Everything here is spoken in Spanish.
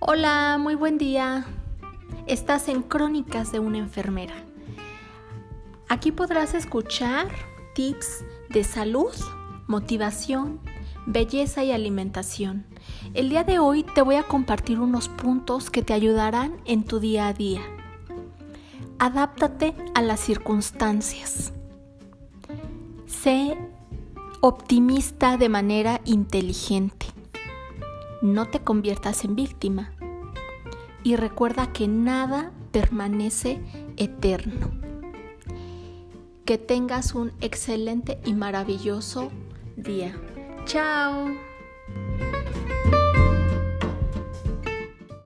Hola, muy buen día. Estás en Crónicas de una enfermera. Aquí podrás escuchar tips de salud, motivación, belleza y alimentación. El día de hoy te voy a compartir unos puntos que te ayudarán en tu día a día. Adáptate a las circunstancias. Sé optimista de manera inteligente. No te conviertas en víctima y recuerda que nada permanece eterno. Que tengas un excelente y maravilloso día. Chao.